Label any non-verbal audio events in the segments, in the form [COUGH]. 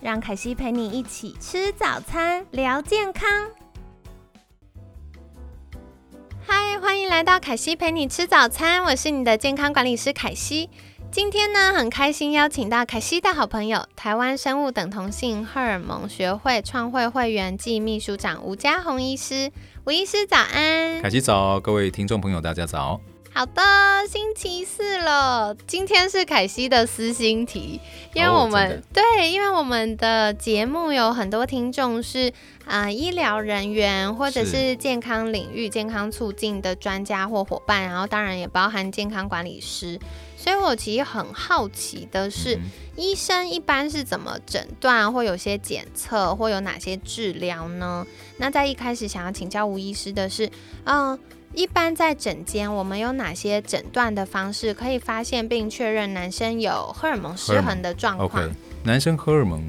让凯西陪你一起吃早餐，聊健康。嗨，欢迎来到凯西陪你吃早餐，我是你的健康管理师凯西。今天呢，很开心邀请到凯西的好朋友，台湾生物等同性荷尔蒙学会创会会员暨秘书长吴家宏医师。吴医师早安，凯西早，各位听众朋友大家早。好的，星期四了，今天是凯西的私心题，因为我们对，因为我们的节目有很多听众是啊医疗人员或者是健康领域健康促进的专家或伙伴，然后当然也包含健康管理师，所以我其实很好奇的是，医生一般是怎么诊断，或有些检测，或有哪些治疗呢？那在一开始想要请教吴医师的是，嗯。一般在诊间，我们有哪些诊断的方式可以发现并确认男生有荷尔蒙失衡的状况男生荷尔蒙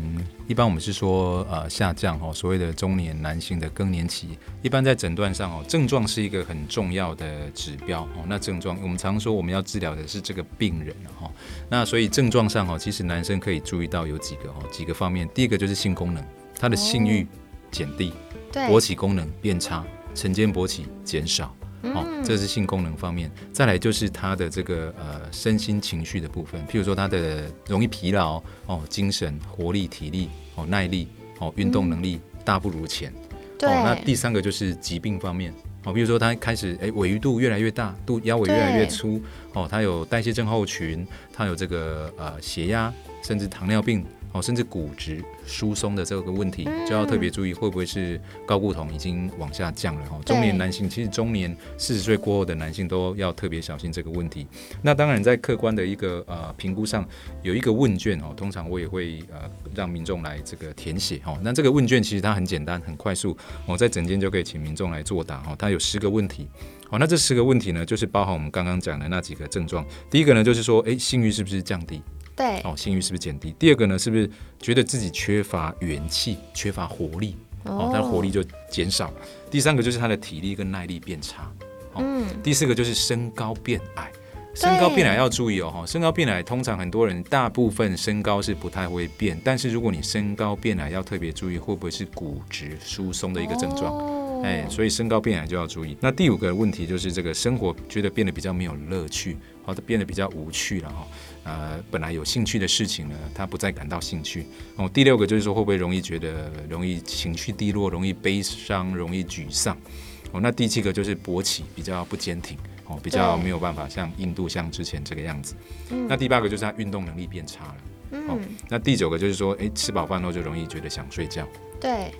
一般我们是说呃下降哦，所谓的中年男性的更年期，一般在诊断上哦，症状是一个很重要的指标哦。那症状我们常说我们要治疗的是这个病人哈，那所以症状上哦，其实男生可以注意到有几个哦几个方面，第一个就是性功能，他的性欲减低，勃起功能变差，晨间勃起减少。哦，这是性功能方面，再来就是他的这个呃身心情绪的部分，譬如说他的容易疲劳哦，精神活力、体力哦、耐力哦、运动能力大不如前。对。那第三个就是疾病方面哦，比如说他开始哎尾鱼肚越来越大，肚腰围越来越粗哦，他有代谢症候群，他有这个呃血压，甚至糖尿病。哦，甚至骨质疏松的这个问题，就要特别注意，会不会是高固酮已经往下降了？哦，中年男性其实中年四十岁过后的男性都要特别小心这个问题。那当然，在客观的一个呃评估上，有一个问卷哦，通常我也会呃让民众来这个填写哦。那这个问卷其实它很简单，很快速，我在整间就可以请民众来作答哦。它有十个问题，好，那这十个问题呢，就是包含我们刚刚讲的那几个症状。第一个呢，就是说，诶，性欲是不是降低？对，哦，性欲是不是减低？第二个呢，是不是觉得自己缺乏元气、缺乏活力？哦，他的活力就减少。第三个就是他的体力跟耐力变差。嗯。第四个就是身高变矮，身高变矮要注意哦，哈，身高变矮通常很多人大部分身高是不太会变，但是如果你身高变矮，要特别注意会不会是骨质疏松的一个症状。哎，所以身高变矮就要注意。那第五个问题就是这个生活觉得变得比较没有乐趣，或者变得比较无趣了哈。呃，本来有兴趣的事情呢，他不再感到兴趣。哦，第六个就是说，会不会容易觉得容易情绪低落，容易悲伤，容易沮丧？哦，那第七个就是勃起比较不坚挺，哦，比较没有办法像印度像之前这个样子。嗯。那第八个就是他运动能力变差了。嗯。那第九个就是说，哎，吃饱饭后就容易觉得想睡觉。对。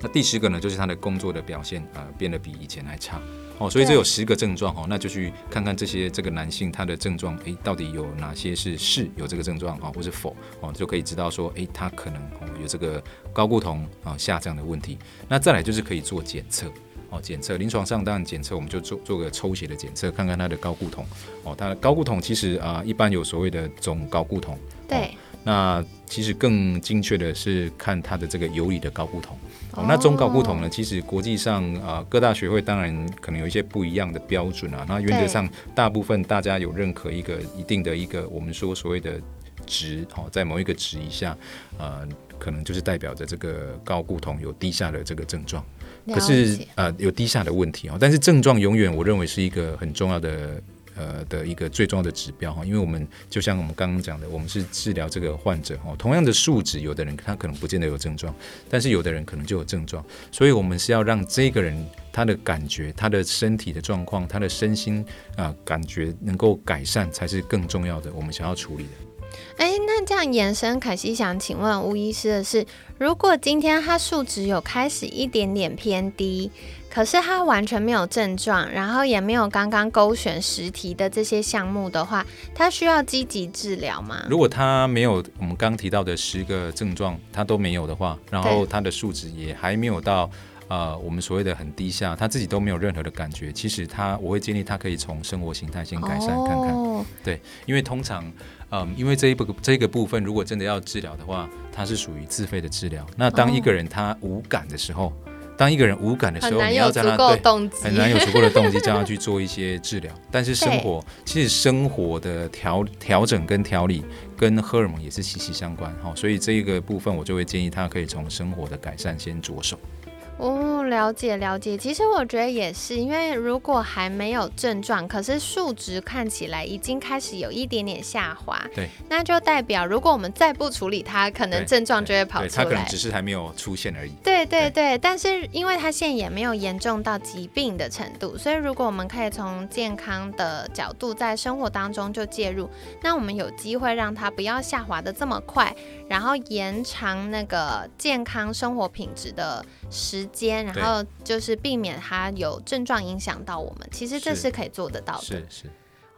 那第十个呢，就是他的工作的表现啊，变得比以前还差。哦，所以这有十个症状哦，那就去看看这些这个男性他的症状，诶，到底有哪些是是有这个症状啊，或是否哦，就可以知道说，诶，他可能哦有这个高固酮啊下降的问题。那再来就是可以做检测哦，检测临床上当然检测我们就做做个抽血的检测，看看他的高固酮哦，他的高固酮其实啊一般有所谓的总高固酮。对。那其实更精确的是看它的这个游离的高固酮。哦，那中高固酮呢？其实国际上啊，各大学会当然可能有一些不一样的标准啊。那原则上，大部分大家有认可一个一定的一个我们说所谓的值，哦，在某一个值以下，呃，可能就是代表着这个高固酮有低下的这个症状。可是呃，有低下的问题哦。但是症状永远我认为是一个很重要的。呃的一个最重要的指标哈，因为我们就像我们刚刚讲的，我们是治疗这个患者哈，同样的数值，有的人他可能不见得有症状，但是有的人可能就有症状，所以我们是要让这个人他的感觉、他的身体的状况、他的身心啊感觉能够改善，才是更重要的，我们想要处理的。哎，那这样延伸，凯西想请问吴医师的是，如果今天他数值有开始一点点偏低。可是他完全没有症状，然后也没有刚刚勾选实题的这些项目的话，他需要积极治疗吗？如果他没有我们刚提到的十个症状，他都没有的话，然后他的数值也还没有到。呃，我们所谓的很低下，他自己都没有任何的感觉。其实他，我会建议他可以从生活形态先改善看看。对，因为通常，嗯，因为这一部这个部分，如果真的要治疗的话，它是属于自费的治疗。那当一个人他无感的时候，当一个人无感的时候，你要在他对很难有足够的动机 [LAUGHS] 叫他去做一些治疗。但是生活其实生活的调调整跟调理跟荷尔蒙也是息息相关哈，所以这一个部分我就会建议他可以从生活的改善先着手。哦，了解了解。其实我觉得也是，因为如果还没有症状，可是数值看起来已经开始有一点点下滑，对，那就代表如果我们再不处理它，可能症状就会跑出来。它可能只是还没有出现而已。对对对，但是因为它现在也没有严重到疾病的程度，所以如果我们可以从健康的角度在生活当中就介入，那我们有机会让它不要下滑的这么快，然后延长那个健康生活品质的时。间，然后就是避免它有症状影响到我们，其实这是可以做得到的。是是，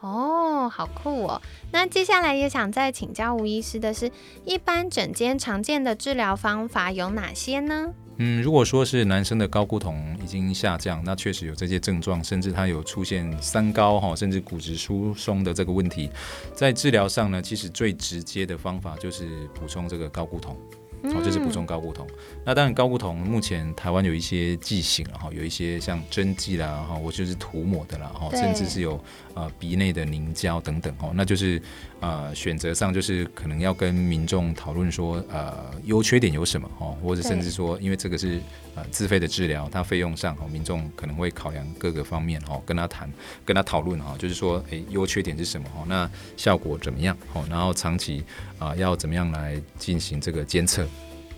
哦，好酷哦。那接下来也想再请教吴医师的是，一般整间常见的治疗方法有哪些呢？嗯，如果说是男生的高骨酮已经下降，那确实有这些症状，甚至他有出现三高哈，甚至骨质疏松的这个问题，在治疗上呢，其实最直接的方法就是补充这个高骨酮。哦，就是补充高固酮。那当然，高固酮目前台湾有一些剂型了哈，有一些像针剂啦哈，我就是涂抹的啦哈，甚至是有呃鼻内的凝胶等等哦，那就是呃选择上就是可能要跟民众讨论说呃优缺点有什么哦，或者甚至说因为这个是呃自费的治疗，它费用上哦民众可能会考量各个方面哦，跟他谈跟他讨论哈，就是说诶优缺点是什么哦，那效果怎么样哦，然后长期啊要怎么样来进行这个监测。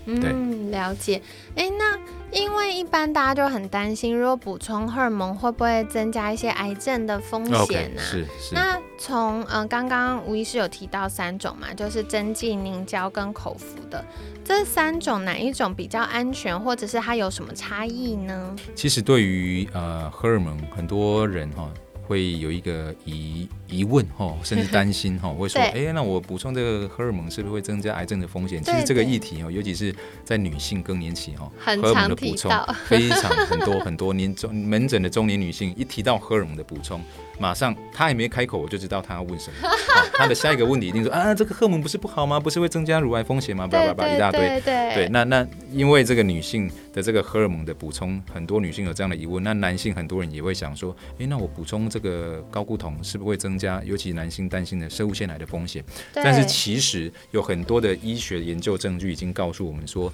嗯，了解。哎，那因为一般大家就很担心，如果补充荷尔蒙会不会增加一些癌症的风险呢？是是。那从嗯，刚刚吴医师有提到三种嘛，就是针剂、凝胶跟口服的，这三种哪一种比较安全，或者是它有什么差异呢？其实对于呃荷尔蒙，很多人哈。会有一个疑疑问哈，甚至担心哈，会说，哎，那我补充这个荷尔蒙是不是会增加癌症的风险？其实这个议题哦，尤其是在女性更年期哈，荷尔蒙的补充非常很多很多年中门诊的中年女性一提到荷尔蒙的补充。马上他还没开口，我就知道他要问什么。[LAUGHS] 他的下一个问题一定说啊，这个荷尔蒙不是不好吗？不是会增加乳癌风险吗？叭叭叭一大堆。对，那那因为这个女性的这个荷尔蒙的补充，很多女性有这样的疑问。那男性很多人也会想说，诶，那我补充这个高固酮是不是会增加？尤其男性担心的生物腺癌的风险。但是其实有很多的医学研究证据已经告诉我们说。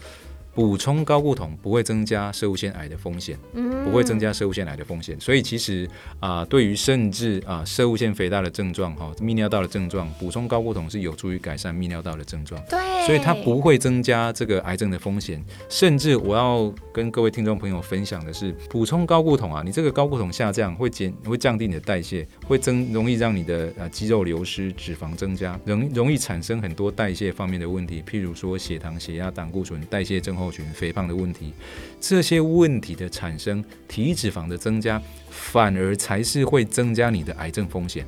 补充高固酮不会增加射物腺癌的风险，不会增加射物腺癌的风险。所以其实啊，对于甚至啊射物腺肥大的症状哈，泌尿道的症状，补充高固酮是有助于改善泌尿道的症状。对，所以它不会增加这个癌症的风险。甚至我要跟各位听众朋友分享的是，补充高固酮啊，你这个高固酮下降会减会降低你的代谢，会增容易让你的呃肌肉流失，脂肪增加，容容易产生很多代谢方面的问题，譬如说血糖、血压、胆固醇、代谢症。肥胖的问题，这些问题的产生，体脂肪的增加，反而才是会增加你的癌症风险。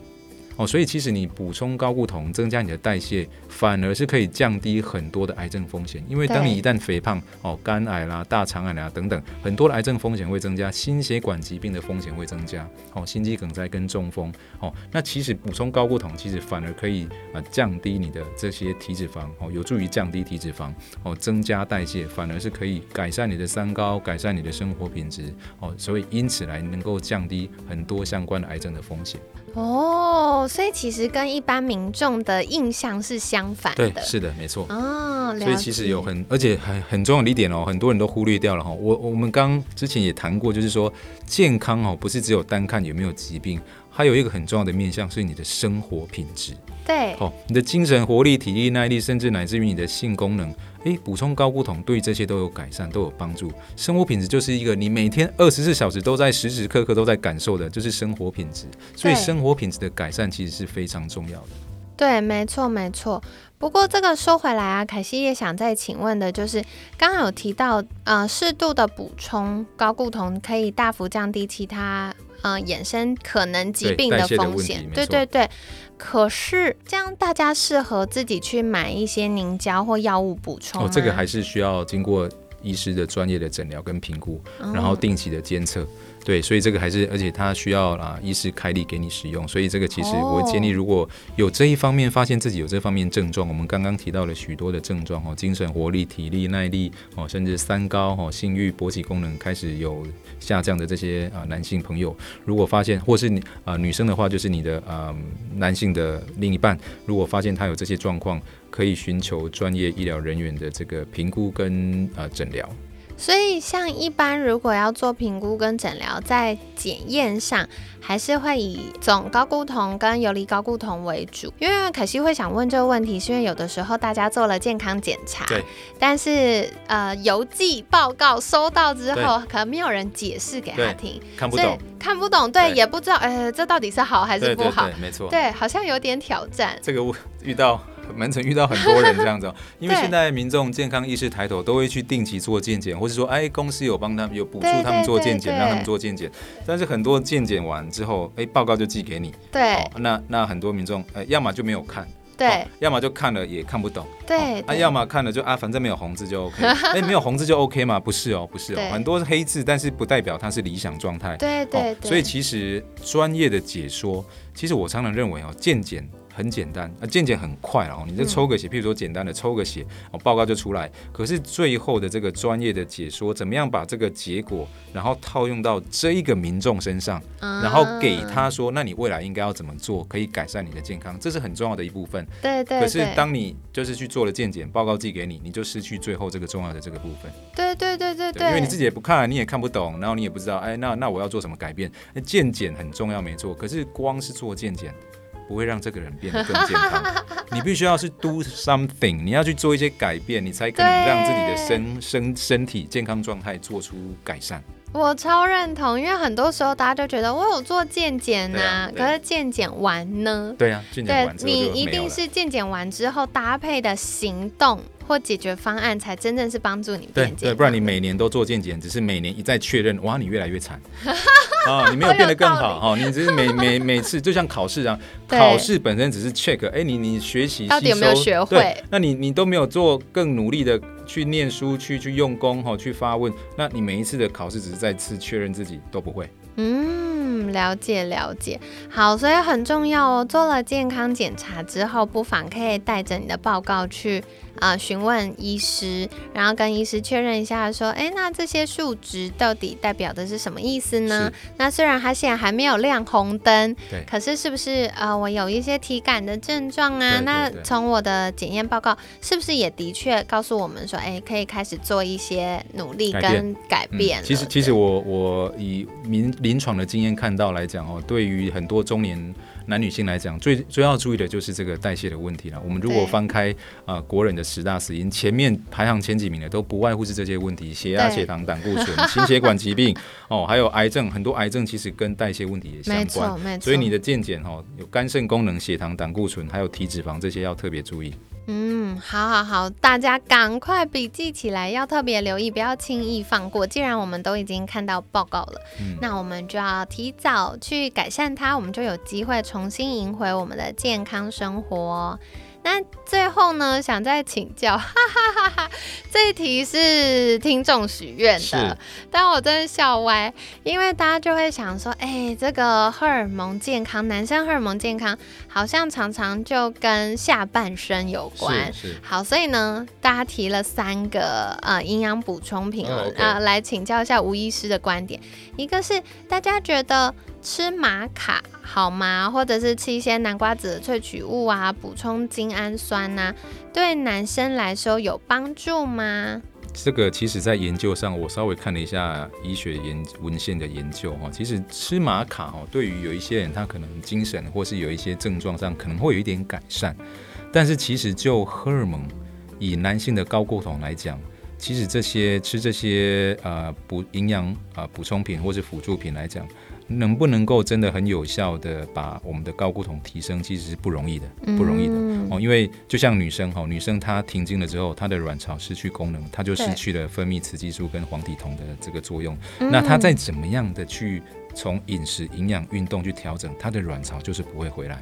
哦，所以其实你补充高固酮，增加你的代谢，反而是可以降低很多的癌症风险。因为当你一旦肥胖，哦，肝癌啦、大肠癌啦等等，很多的癌症风险会增加，心血管疾病的风险会增加，哦，心肌梗塞跟中风，哦，那其实补充高固酮，其实反而可以啊降低你的这些体脂肪，哦，有助于降低体脂肪，哦，增加代谢，反而是可以改善你的三高，改善你的生活品质，哦，所以因此来能够降低很多相关的癌症的风险。哦，所以其实跟一般民众的印象是相反的。对，是的，没错。哦，所以其实有很，而且很很重要的一点哦，很多人都忽略掉了哈。我我们刚之前也谈过，就是说健康哦，不是只有单看有没有疾病，还有一个很重要的面向是你的生活品质。对，哦，你的精神活力、体力、耐力，甚至乃至于你的性功能。诶，补充高固酮对这些都有改善，都有帮助。生活品质就是一个你每天二十四小时都在时时刻刻都在感受的，就是生活品质。所以生活品质的改善其实是非常重要的。对，没错，没错。不过这个说回来啊，凯西也想再请问的就是，刚刚有提到，呃，适度的补充高固酮可以大幅降低其他呃衍生可能疾病的风险。对对对。可是这样，大家适合自己去买一些凝胶或药物补充。哦，这个还是需要经过医师的专业的诊疗跟评估，然后定期的监测。对，所以这个还是，而且它需要啊，医师开立给你使用。所以这个其实我建议，如果有这一方面发现自己有这方面症状，我们刚刚提到了许多的症状哦，精神活力、体力、耐力哦，甚至三高哦，性欲、勃起功能开始有下降的这些啊男性朋友，如果发现，或是你啊女生的话，就是你的啊男性的另一半，如果发现他有这些状况，可以寻求专业医疗人员的这个评估跟呃诊疗。所以，像一般如果要做评估跟诊疗，在检验上还是会以总高固酮跟游离高固酮为主。因为可惜会想问这个问题，是因为有的时候大家做了健康检查，对，但是呃邮寄报告收到之后，可能没有人解释给他听，看不懂，看不懂，对，也不知道，呃，这到底是好还是不好？没错，对，好像有点挑战。这个遇到。门诊遇到很多人这样子，[LAUGHS] 因为现在民众健康意识抬头，都会去定期做健检，或者说，哎，公司有帮他们有补助他们做健检，让他们做健检。但是很多健检完之后，哎，报告就寄给你。对。那那很多民众，呃，要么就没有看，对，要么就看了也看不懂，对。啊，要么看了就啊，反正没有红字就 OK。[LAUGHS] 哎，没有红字就 OK 吗？不是哦，不是哦，很多是黑字，但是不代表它是理想状态。对对。所以其实专业的解说，其实我常常认为哦，健检。很简单，啊，健检很快哦，你就抽个血，譬如说简单的抽个血，哦，报告就出来。可是最后的这个专业的解说，怎么样把这个结果，然后套用到这一个民众身上，然后给他说，那你未来应该要怎么做，可以改善你的健康，这是很重要的一部分。对对。可是当你就是去做了健检，报告寄给你，你就失去最后这个重要的这个部分。对对对对对。因为你自己也不看，你也看不懂，然后你也不知道，哎，那那我要做什么改变？那健检很重要，没错。可是光是做健检。不会让这个人变得更健康。[LAUGHS] 你必须要是 do something，你要去做一些改变，你才可能让自己的身身身体健康状态做出改善。我超认同，因为很多时候大家就觉得我有做健检呐，可是健检完呢？对啊，健检完之后你一定是健检完之后搭配的行动。或解决方案才真正是帮助你变健对，不然你每年都做健检，只是每年一再确认，哇，你越来越惨 [LAUGHS] 啊，你没有变得更好哈，你只是每每每次就像考试一样，[LAUGHS] 考试本身只是 check，哎，你你学习到底有没有学会？那你你都没有做更努力的去念书，去去用功哈，去发问，那你每一次的考试只是再次确认自己都不会。嗯，了解了解，好，所以很重要哦。做了健康检查之后，不妨可以带着你的报告去。啊，询问医师，然后跟医师确认一下，说，哎，那这些数值到底代表的是什么意思呢？那虽然他现在还没有亮红灯，对，可是是不是呃，我有一些体感的症状啊？那从我的检验报告，是不是也的确告诉我们说，哎，可以开始做一些努力跟改变？其实，其实我我以临临床的经验看到来讲哦，对于很多中年。男女性来讲，最最要注意的就是这个代谢的问题了。我们如果翻开啊国人的十大死因，前面排行前几名的都不外乎是这些问题：血压、血糖、胆固醇、[LAUGHS] 心血管疾病哦，还有癌症。很多癌症其实跟代谢问题也相关。所以你的健检哦，有肝肾功能、血糖、胆固醇，还有体脂肪这些要特别注意。嗯，好，好，好，大家赶快笔记起来，要特别留意，不要轻易放过。既然我们都已经看到报告了，那我们就要提早去改善它，我们就有机会重新赢回我们的健康生活。那最后呢，想再请教，[LAUGHS] 哈哈哈哈这一题是听众许愿的，但我真的笑歪，因为大家就会想说，哎，这个荷尔蒙健康，男生荷尔蒙健康，好像常常就跟下半身有关。好，所以呢，大家提了三个呃营养补充品啊，来请教一下吴医师的观点。一个是大家觉得。吃玛卡好吗？或者是吃一些南瓜子的萃取物啊，补充精氨酸呐，对男生来说有帮助吗？这个其实，在研究上，我稍微看了一下医学研文献的研究哈，其实吃玛卡哦，对于有一些人他可能精神或是有一些症状上可能会有一点改善，但是其实就荷尔蒙以男性的高固酮来讲，其实这些吃这些呃补营养啊补充品或是辅助品来讲。能不能够真的很有效的把我们的高固酮提升，其实是不容易的，不容易的哦。因为就像女生哈，女生她停经了之后，她的卵巢失去功能，她就失去了分泌雌激素跟黄体酮的这个作用。那她再怎么样的去从饮食、营养、运动去调整，她的卵巢就是不会回来。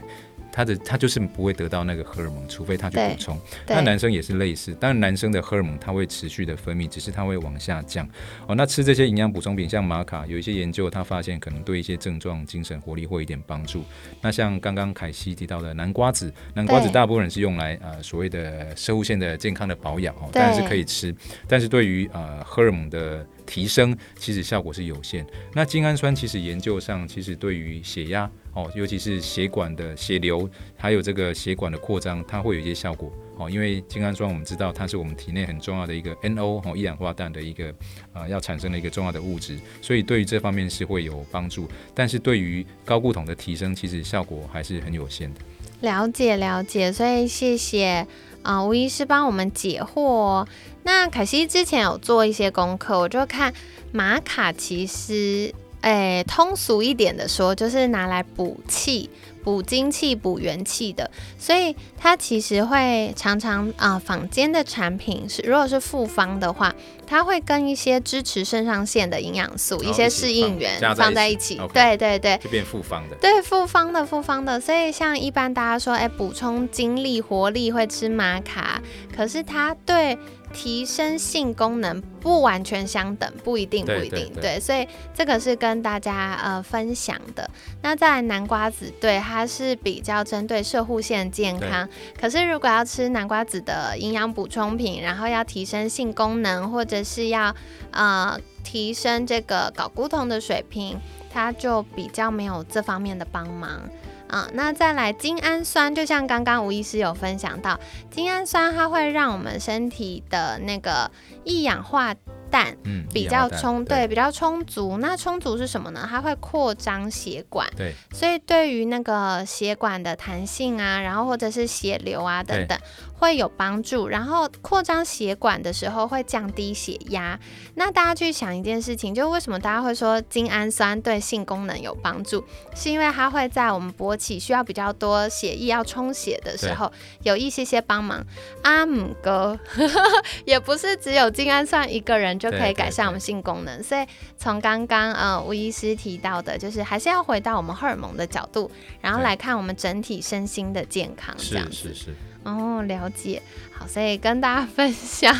他的他就是不会得到那个荷尔蒙，除非他去补充。那男生也是类似，当然男生的荷尔蒙它会持续的分泌，只是它会往下降。哦，那吃这些营养补充品，像玛卡，有一些研究他发现可能对一些症状、精神活力会有一点帮助。那像刚刚凯西提到的南瓜子，南瓜子大部分人是用来呃所谓的生物线的健康的保养哦，当然是可以吃，但是对于呃荷尔蒙的。提升其实效果是有限。那精氨酸其实研究上其实对于血压哦，尤其是血管的血流，还有这个血管的扩张，它会有一些效果哦。因为精氨酸我们知道它是我们体内很重要的一个 NO 哦一氧化氮的一个啊要产生的一个重要的物质，所以对于这方面是会有帮助。但是对于高固酮的提升，其实效果还是很有限的。了解了解，所以谢谢啊吴医师帮我们解惑。那凯西之前有做一些功课，我就看玛卡其实，诶，通俗一点的说，就是拿来补气。补精气、补元气的，所以它其实会常常啊，坊间的产品是，如果是复方的话，它会跟一些支持肾上腺的营养素、一些适应源放在一起，对对对，就变复方的，对复方的复方的。所以像一般大家说，哎，补充精力、活力会吃玛卡，可是它对。提升性功能不完全相等，不一定，不一定，对，所以这个是跟大家呃分享的。那在南瓜子，对，它是比较针对射护腺健康。可是如果要吃南瓜子的营养补充品，然后要提升性功能，或者是要呃提升这个睾固酮的水平，它就比较没有这方面的帮忙。啊，那再来精氨酸，就像刚刚吴医师有分享到，精氨酸它会让我们身体的那个一氧化氮比较充，对，比较充足。那充足是什么呢？它会扩张血管，对，所以对于那个血管的弹性啊，然后或者是血流啊等等。会有帮助，然后扩张血管的时候会降低血压。那大家去想一件事情，就为什么大家会说精氨酸对性功能有帮助？是因为它会在我们勃起需要比较多血液要充血的时候，有一些些帮忙。阿姆哥 [LAUGHS] 也不是只有精氨酸一个人就可以改善我们性功能，所以从刚刚呃吴医师提到的，就是还是要回到我们荷尔蒙的角度，然后来看我们整体身心的健康。这样是是是。哦，了解，好，所以跟大家分享。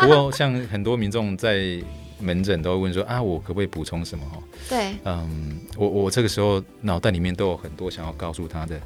不过，像很多民众在门诊都会问说啊，我可不可以补充什么？哈，对，嗯，我我这个时候脑袋里面都有很多想要告诉他的。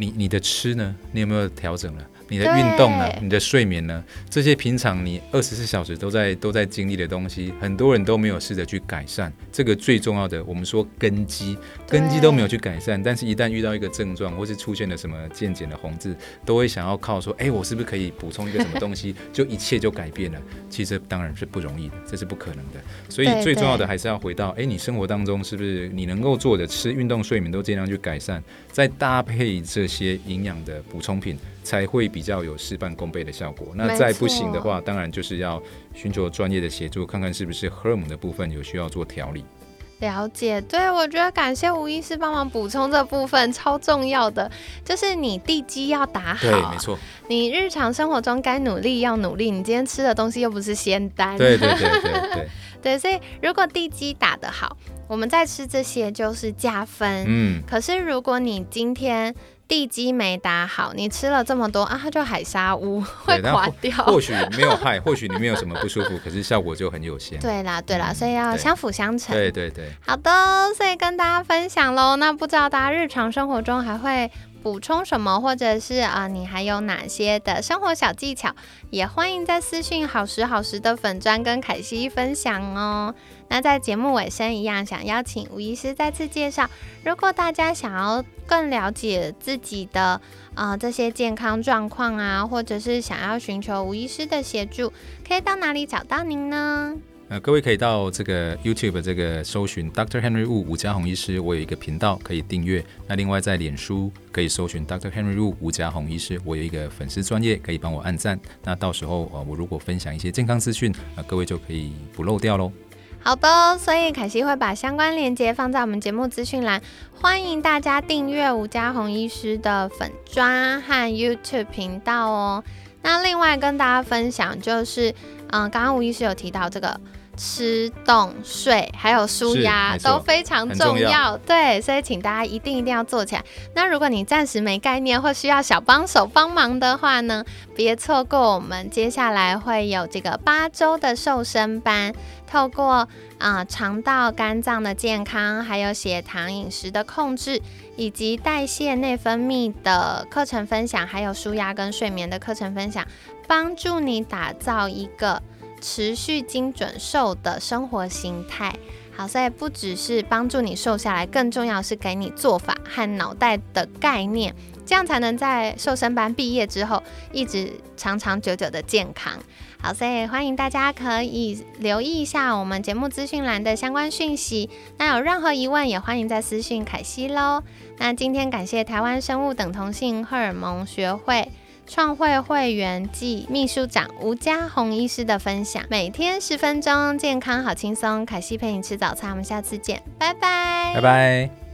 你你的吃呢？你有没有调整了？你的运动呢？你的睡眠呢？这些平常你二十四小时都在都在经历的东西，很多人都没有试着去改善。这个最重要的，我们说根基，根基都没有去改善。但是，一旦遇到一个症状，或是出现了什么渐渐的红字，都会想要靠说，哎，我是不是可以补充一个什么东西，[LAUGHS] 就一切就改变了？其实当然是不容易的，这是不可能的。所以最重要的还是要回到，哎，你生活当中是不是你能够做的吃、运动、睡眠都尽量去改善，再搭配这些营养的补充品。才会比较有事半功倍的效果。那再不行的话，当然就是要寻求专业的协助，看看是不是荷尔蒙的部分有需要做调理。了解，对我觉得感谢吴医师帮忙补充这部分超重要的，就是你地基要打好。对，没错。你日常生活中该努力要努力，你今天吃的东西又不是仙丹。对对对对 [LAUGHS] 对。对，所以如果地基打得好，我们再吃这些就是加分。嗯。可是如果你今天地基没打好，你吃了这么多啊，它就海沙屋 [LAUGHS] 会垮掉。或许没有害，或许你没有什么不舒服，可是效果就很有限。对啦，对啦，所以要相辅相成。对对对。好的，所以跟大家分享喽。那不知道大家日常生活中还会补充什么，或者是啊，你还有哪些的生活小技巧，也欢迎在私讯好时好时的粉砖跟凯西分享哦。那在节目尾声一样，想邀请吴医师再次介绍。如果大家想要更了解自己的呃这些健康状况啊，或者是想要寻求吴医师的协助，可以到哪里找到您呢？呃，各位可以到这个 YouTube 这个搜寻 Dr. Henry Wu 吴家宏医师，我有一个频道可以订阅。那另外在脸书可以搜寻 Dr. Henry Wu 吴家宏医师，我有一个粉丝专业可以帮我按赞。那到时候呃我如果分享一些健康资讯，呃各位就可以不漏掉喽。好的，所以凯西会把相关链接放在我们节目资讯栏，欢迎大家订阅吴家宏医师的粉专和 YouTube 频道哦。那另外跟大家分享就是，嗯，刚刚吴医师有提到这个。吃、动、睡，还有舒压都非常重要，对，所以请大家一定一定要做起来。那如果你暂时没概念或需要小帮手帮忙的话呢，别错过我们接下来会有这个八周的瘦身班，透过啊肠道、肝脏的健康，还有血糖、饮食的控制，以及代谢、内分泌的课程分享，还有舒压跟睡眠的课程分享，帮助你打造一个。持续精准瘦的生活形态，好，所以不只是帮助你瘦下来，更重要是给你做法和脑袋的概念，这样才能在瘦身班毕业之后一直长长久久的健康。好，所以欢迎大家可以留意一下我们节目资讯栏的相关讯息。那有任何疑问，也欢迎在私讯凯西喽。那今天感谢台湾生物等同性荷尔蒙学会。创会会员暨秘书长吴家宏医师的分享，每天十分钟，健康好轻松。凯西陪你吃早餐，我们下次见，拜拜，拜拜。